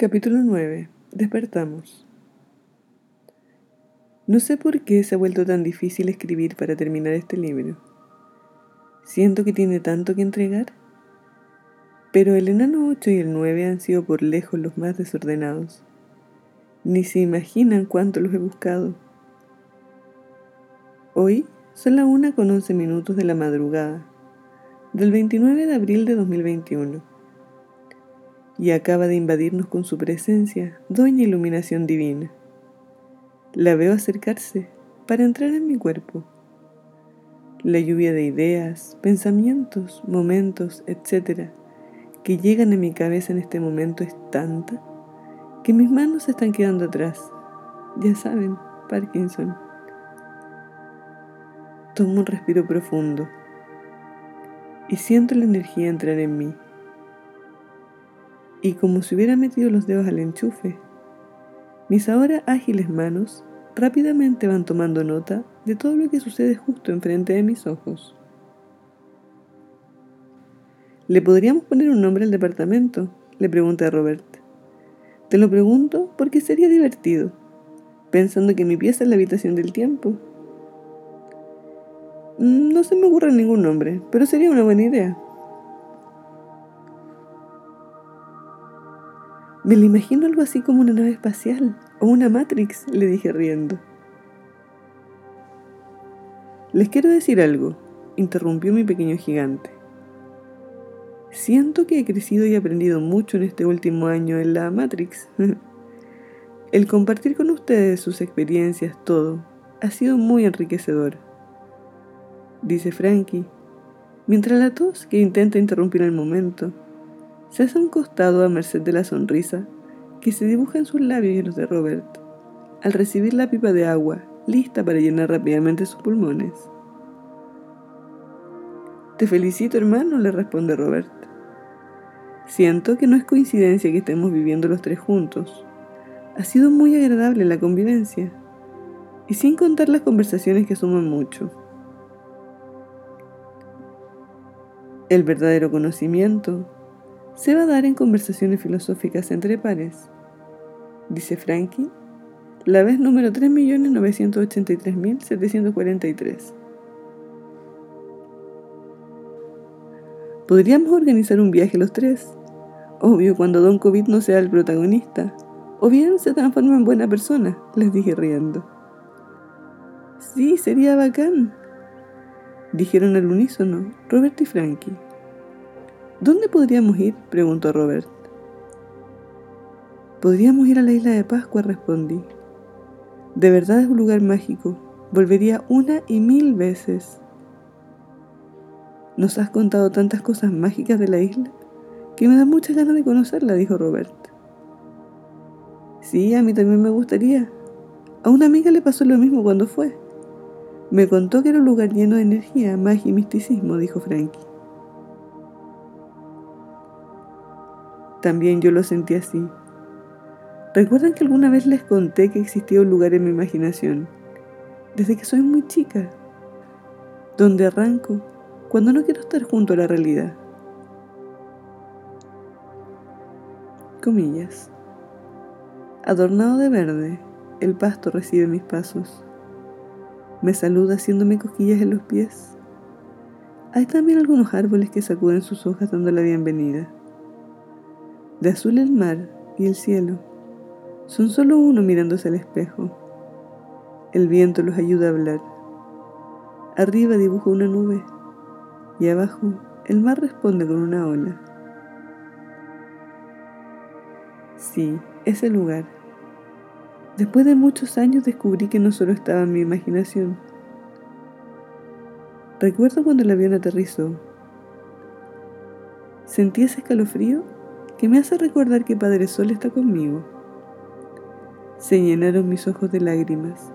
Capítulo 9. Despertamos. No sé por qué se ha vuelto tan difícil escribir para terminar este libro. Siento que tiene tanto que entregar. Pero el enano 8 y el 9 han sido por lejos los más desordenados. Ni se imaginan cuánto los he buscado. Hoy son la una con 11 minutos de la madrugada, del 29 de abril de 2021 y acaba de invadirnos con su presencia, doña iluminación divina. La veo acercarse para entrar en mi cuerpo. La lluvia de ideas, pensamientos, momentos, etc., que llegan a mi cabeza en este momento es tanta que mis manos se están quedando atrás. Ya saben, Parkinson. Tomo un respiro profundo y siento la energía entrar en mí y como si hubiera metido los dedos al enchufe. Mis ahora ágiles manos rápidamente van tomando nota de todo lo que sucede justo enfrente de mis ojos. ¿Le podríamos poner un nombre al departamento? Le pregunté a Robert. Te lo pregunto porque sería divertido, pensando que mi pieza es la habitación del tiempo. No se me ocurre ningún nombre, pero sería una buena idea. Me lo imagino algo así como una nave espacial o una Matrix, le dije riendo. Les quiero decir algo, interrumpió mi pequeño gigante. Siento que he crecido y aprendido mucho en este último año en la Matrix. El compartir con ustedes sus experiencias, todo, ha sido muy enriquecedor. Dice Frankie, mientras la tos que intenta interrumpir el momento se hace un costado a merced de la sonrisa que se dibuja en sus labios y en los de Robert, al recibir la pipa de agua lista para llenar rápidamente sus pulmones. Te felicito, hermano, le responde Robert. Siento que no es coincidencia que estemos viviendo los tres juntos. Ha sido muy agradable la convivencia, y sin contar las conversaciones que suman mucho. El verdadero conocimiento se va a dar en conversaciones filosóficas entre pares, dice Frankie, la vez número 3.983.743. Podríamos organizar un viaje los tres, obvio cuando Don COVID no sea el protagonista, o bien se transforma en buena persona, les dije riendo. Sí, sería bacán, dijeron al unísono Robert y Frankie. ¿Dónde podríamos ir? preguntó Robert. Podríamos ir a la isla de Pascua, respondí. De verdad es un lugar mágico. Volvería una y mil veces. Nos has contado tantas cosas mágicas de la isla que me da muchas ganas de conocerla, dijo Robert. Sí, a mí también me gustaría. A una amiga le pasó lo mismo cuando fue. Me contó que era un lugar lleno de energía, magia y misticismo, dijo Frankie. También yo lo sentí así. ¿Recuerdan que alguna vez les conté que existía un lugar en mi imaginación? Desde que soy muy chica. Donde arranco cuando no quiero estar junto a la realidad. Comillas. Adornado de verde, el pasto recibe mis pasos. Me saluda haciéndome cosquillas en los pies. Hay también algunos árboles que sacuden sus hojas dando la bienvenida. De azul el mar y el cielo son solo uno mirándose al espejo. El viento los ayuda a hablar. Arriba dibuja una nube y abajo el mar responde con una ola. Sí, ese lugar. Después de muchos años descubrí que no solo estaba en mi imaginación. Recuerdo cuando el avión aterrizó. Sentí ese escalofrío que me hace recordar que Padre Sol está conmigo. Se llenaron mis ojos de lágrimas,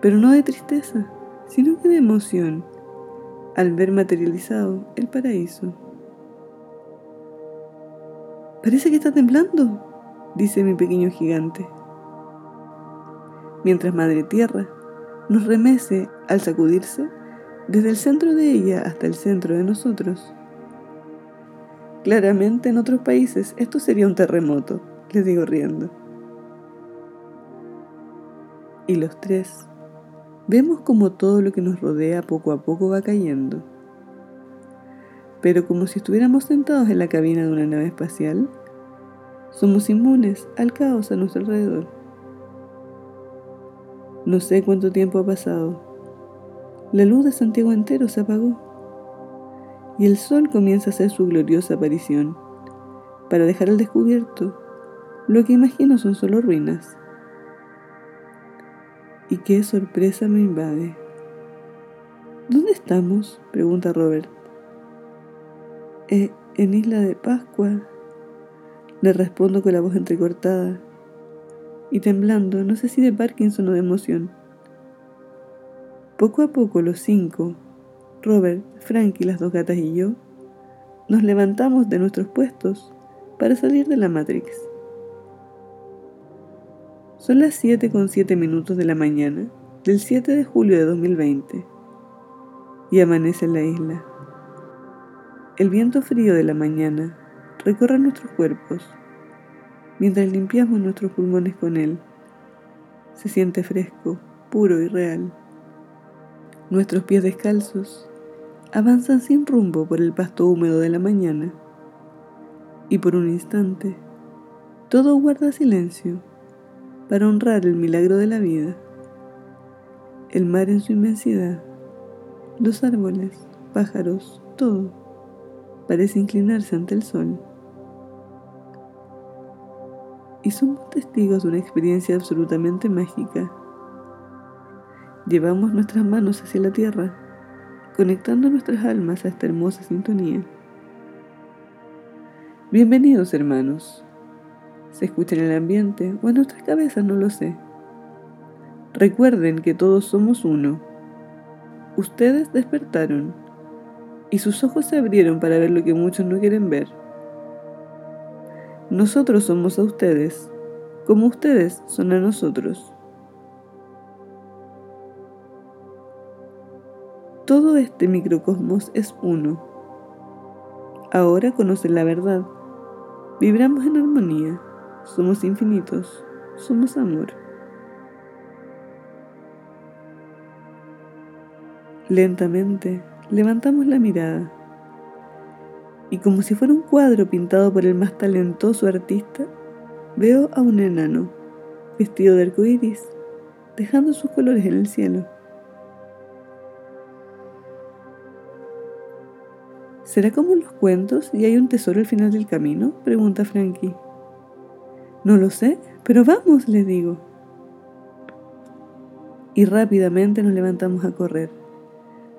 pero no de tristeza, sino que de emoción, al ver materializado el paraíso. Parece que está temblando, dice mi pequeño gigante. Mientras Madre Tierra nos remece al sacudirse desde el centro de ella hasta el centro de nosotros. Claramente en otros países esto sería un terremoto, le digo riendo. Y los tres vemos como todo lo que nos rodea poco a poco va cayendo. Pero como si estuviéramos sentados en la cabina de una nave espacial, somos inmunes al caos a nuestro alrededor. No sé cuánto tiempo ha pasado. La luz de Santiago entero se apagó y el sol comienza a hacer su gloriosa aparición para dejar al descubierto lo que imagino son solo ruinas. Y qué sorpresa me invade. ¿Dónde estamos? pregunta Robert. Eh, en Isla de Pascua. Le respondo con la voz entrecortada y temblando, no sé si de Parkinson o de emoción. Poco a poco los cinco, Robert, Frank y las dos gatas y yo, nos levantamos de nuestros puestos para salir de la Matrix. Son las 7 con 7 minutos de la mañana del 7 de julio de 2020 y amanece en la isla. El viento frío de la mañana recorre nuestros cuerpos mientras limpiamos nuestros pulmones con él. Se siente fresco, puro y real. Nuestros pies descalzos avanzan sin rumbo por el pasto húmedo de la mañana y por un instante todo guarda silencio para honrar el milagro de la vida. El mar en su inmensidad, los árboles, pájaros, todo parece inclinarse ante el sol. Y somos testigos de una experiencia absolutamente mágica. Llevamos nuestras manos hacia la tierra, conectando nuestras almas a esta hermosa sintonía. Bienvenidos hermanos. Se escucha en el ambiente o en nuestras cabezas, no lo sé. Recuerden que todos somos uno. Ustedes despertaron y sus ojos se abrieron para ver lo que muchos no quieren ver. Nosotros somos a ustedes, como ustedes son a nosotros. Todo este microcosmos es uno. Ahora conocen la verdad Vibramos en armonía, somos infinitos, somos amor. Lentamente levantamos la mirada y como si fuera un cuadro pintado por el más talentoso artista, veo a un enano vestido de arcoíris, dejando sus colores en el cielo. ¿Será como los cuentos y hay un tesoro al final del camino? pregunta Frankie. No lo sé, pero vamos, le digo. Y rápidamente nos levantamos a correr.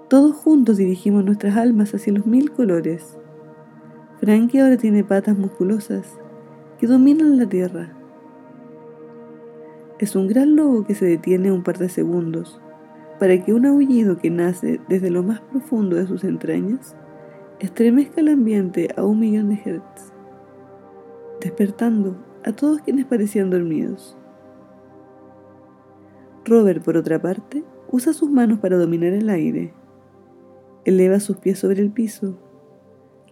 Todos juntos dirigimos nuestras almas hacia los mil colores. Frankie ahora tiene patas musculosas que dominan la tierra. Es un gran lobo que se detiene un par de segundos para que un aullido que nace desde lo más profundo de sus entrañas estremezca el ambiente a un millón de hertz, despertando a todos quienes parecían dormidos. Robert, por otra parte, usa sus manos para dominar el aire. Eleva sus pies sobre el piso.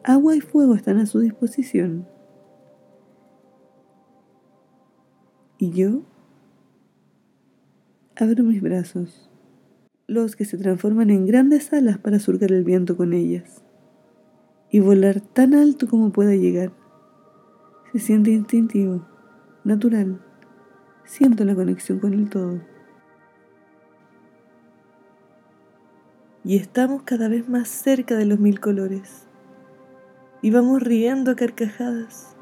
Agua y fuego están a su disposición. Y yo abro mis brazos, los que se transforman en grandes alas para surcar el viento con ellas y volar tan alto como pueda llegar. Se siente instintivo, natural. Siento la conexión con el todo. Y estamos cada vez más cerca de los mil colores. Y vamos riendo a carcajadas.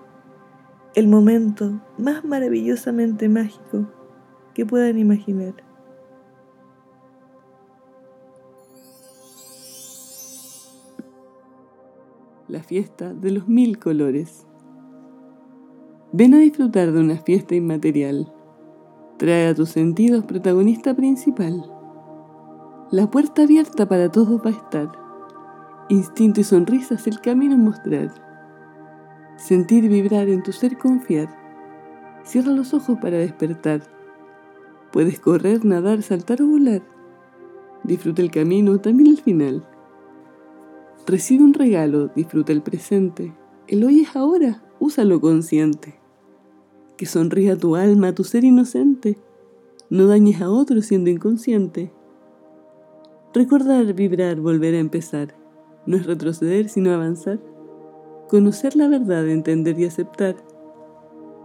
El momento más maravillosamente mágico que puedan imaginar. La fiesta de los mil colores. Ven a disfrutar de una fiesta inmaterial. Trae a tus sentidos protagonista principal. La puerta abierta para todos va a estar. Instinto y sonrisas el camino mostrar. Sentir vibrar en tu ser confiar. Cierra los ojos para despertar. Puedes correr, nadar, saltar o volar. Disfruta el camino, también el final. Recibe un regalo, disfruta el presente. El hoy es ahora, úsalo consciente. Que sonría tu alma, tu ser inocente. No dañes a otro siendo inconsciente. Recordar, vibrar, volver a empezar. No es retroceder, sino avanzar. Conocer la verdad, entender y aceptar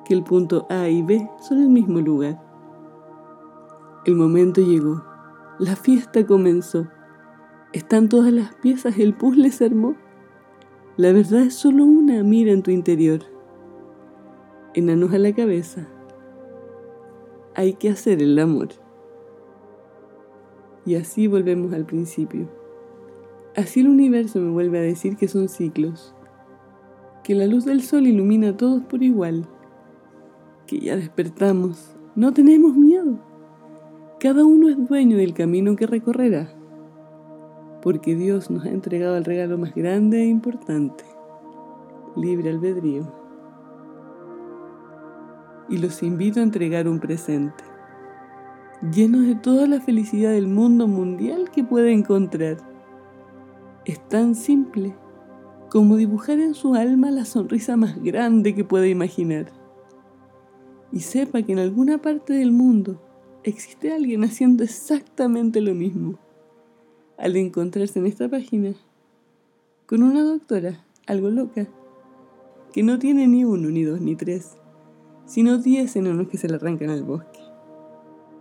que el punto A y B son el mismo lugar. El momento llegó. La fiesta comenzó. Están todas las piezas, el puzzle se armó. La verdad es solo una, mira en tu interior. Enanos a la cabeza. Hay que hacer el amor. Y así volvemos al principio. Así el universo me vuelve a decir que son ciclos, que la luz del sol ilumina a todos por igual, que ya despertamos, no tenemos miedo. Cada uno es dueño del camino que recorrerá porque Dios nos ha entregado el regalo más grande e importante, libre albedrío. Y los invito a entregar un presente, lleno de toda la felicidad del mundo mundial que pueda encontrar. Es tan simple como dibujar en su alma la sonrisa más grande que pueda imaginar. Y sepa que en alguna parte del mundo existe alguien haciendo exactamente lo mismo al encontrarse en esta página con una doctora, algo loca, que no tiene ni uno, ni dos, ni tres, sino diez enanos que se le arrancan al bosque,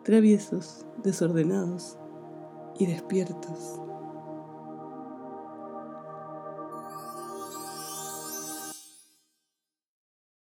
traviesos, desordenados y despiertos.